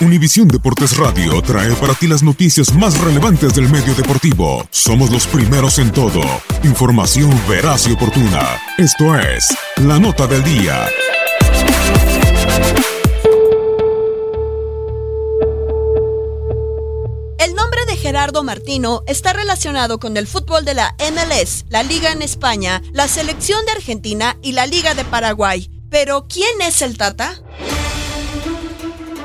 Univisión Deportes Radio trae para ti las noticias más relevantes del medio deportivo. Somos los primeros en todo. Información veraz y oportuna. Esto es La Nota del Día. El nombre de Gerardo Martino está relacionado con el fútbol de la MLS, la Liga en España, la Selección de Argentina y la Liga de Paraguay. Pero, ¿quién es el Tata?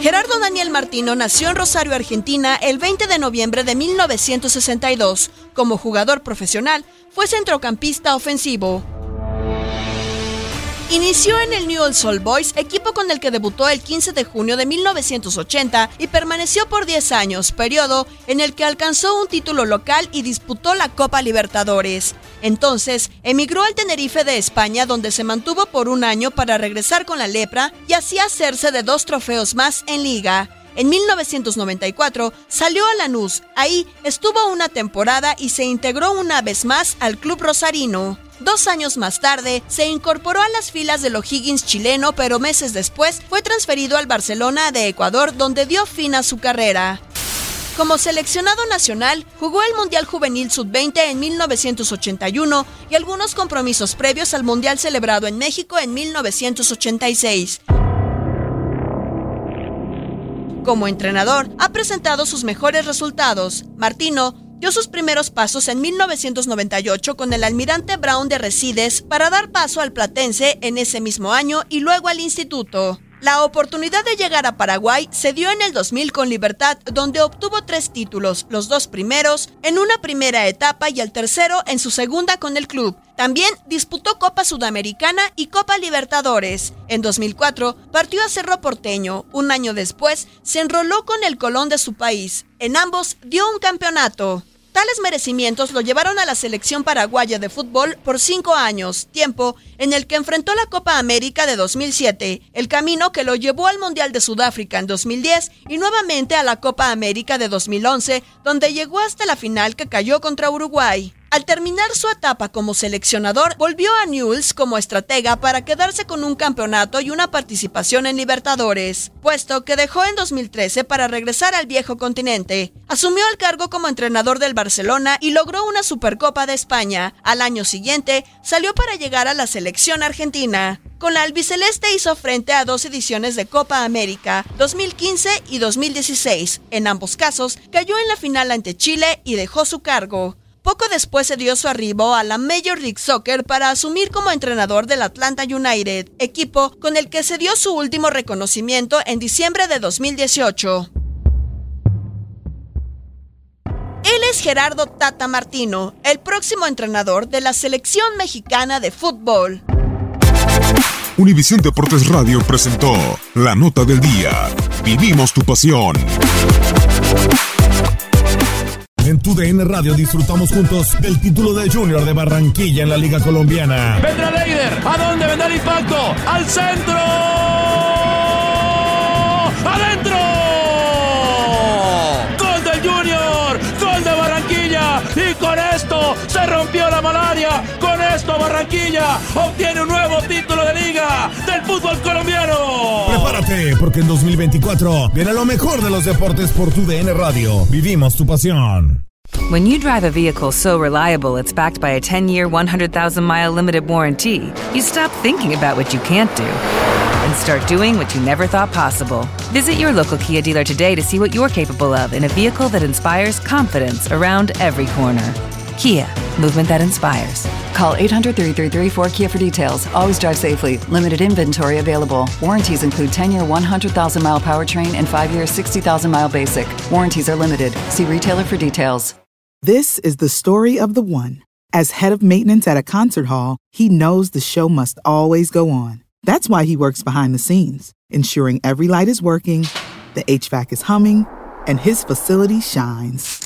Gerardo Daniel Martino nació en Rosario, Argentina, el 20 de noviembre de 1962. Como jugador profesional, fue centrocampista ofensivo. Inició en el Newell's Old Boys, equipo con el que debutó el 15 de junio de 1980 y permaneció por 10 años, periodo en el que alcanzó un título local y disputó la Copa Libertadores. Entonces, emigró al Tenerife de España, donde se mantuvo por un año para regresar con la lepra y así hacerse de dos trofeos más en liga. En 1994 salió a Lanús, ahí estuvo una temporada y se integró una vez más al club rosarino. Dos años más tarde, se incorporó a las filas del O'Higgins chileno, pero meses después fue transferido al Barcelona de Ecuador, donde dio fin a su carrera. Como seleccionado nacional, jugó el Mundial Juvenil Sub-20 en 1981 y algunos compromisos previos al Mundial celebrado en México en 1986. Como entrenador, ha presentado sus mejores resultados. Martino dio sus primeros pasos en 1998 con el almirante Brown de Resides para dar paso al Platense en ese mismo año y luego al Instituto. La oportunidad de llegar a Paraguay se dio en el 2000 con Libertad, donde obtuvo tres títulos, los dos primeros en una primera etapa y el tercero en su segunda con el club. También disputó Copa Sudamericana y Copa Libertadores. En 2004 partió a Cerro Porteño. Un año después se enroló con el Colón de su país. En ambos dio un campeonato. Tales merecimientos lo llevaron a la selección paraguaya de fútbol por cinco años, tiempo en el que enfrentó la Copa América de 2007, el camino que lo llevó al Mundial de Sudáfrica en 2010 y nuevamente a la Copa América de 2011, donde llegó hasta la final que cayó contra Uruguay. Al terminar su etapa como seleccionador, volvió a Newell's como estratega para quedarse con un campeonato y una participación en Libertadores, puesto que dejó en 2013 para regresar al viejo continente. Asumió el cargo como entrenador del Barcelona y logró una Supercopa de España. Al año siguiente, salió para llegar a la selección argentina. Con la albiceleste hizo frente a dos ediciones de Copa América, 2015 y 2016. En ambos casos, cayó en la final ante Chile y dejó su cargo. Poco después se dio su arribo a la Major League Soccer para asumir como entrenador del Atlanta United, equipo con el que se dio su último reconocimiento en diciembre de 2018. Él es Gerardo Tata Martino, el próximo entrenador de la selección mexicana de fútbol. Univisión Deportes Radio presentó La Nota del Día. Vivimos tu pasión. En tu DN Radio disfrutamos juntos del título de Junior de Barranquilla en la Liga Colombiana. Vendrá Leider. ¿A dónde vendrá el impacto? ¡Al centro! Se rompió la malaria. Con esto Barranquilla obtiene un nuevo título de liga del fútbol colombiano. Prepárate, porque en 2024 viene lo mejor de los deportes por tu DN Radio. Vivimos tu pasión. When you drive a vehicle so reliable it's backed by a 10 year, 100,000 mile limited warranty, you stop thinking about what you can't do and start doing what you never thought possible. Visit your local Kia dealer today to see what you're capable of in a vehicle that inspires confidence around every corner. Kia, movement that inspires. Call 800 333 4KIA for details. Always drive safely. Limited inventory available. Warranties include 10 year 100,000 mile powertrain and 5 year 60,000 mile basic. Warranties are limited. See retailer for details. This is the story of the one. As head of maintenance at a concert hall, he knows the show must always go on. That's why he works behind the scenes, ensuring every light is working, the HVAC is humming, and his facility shines.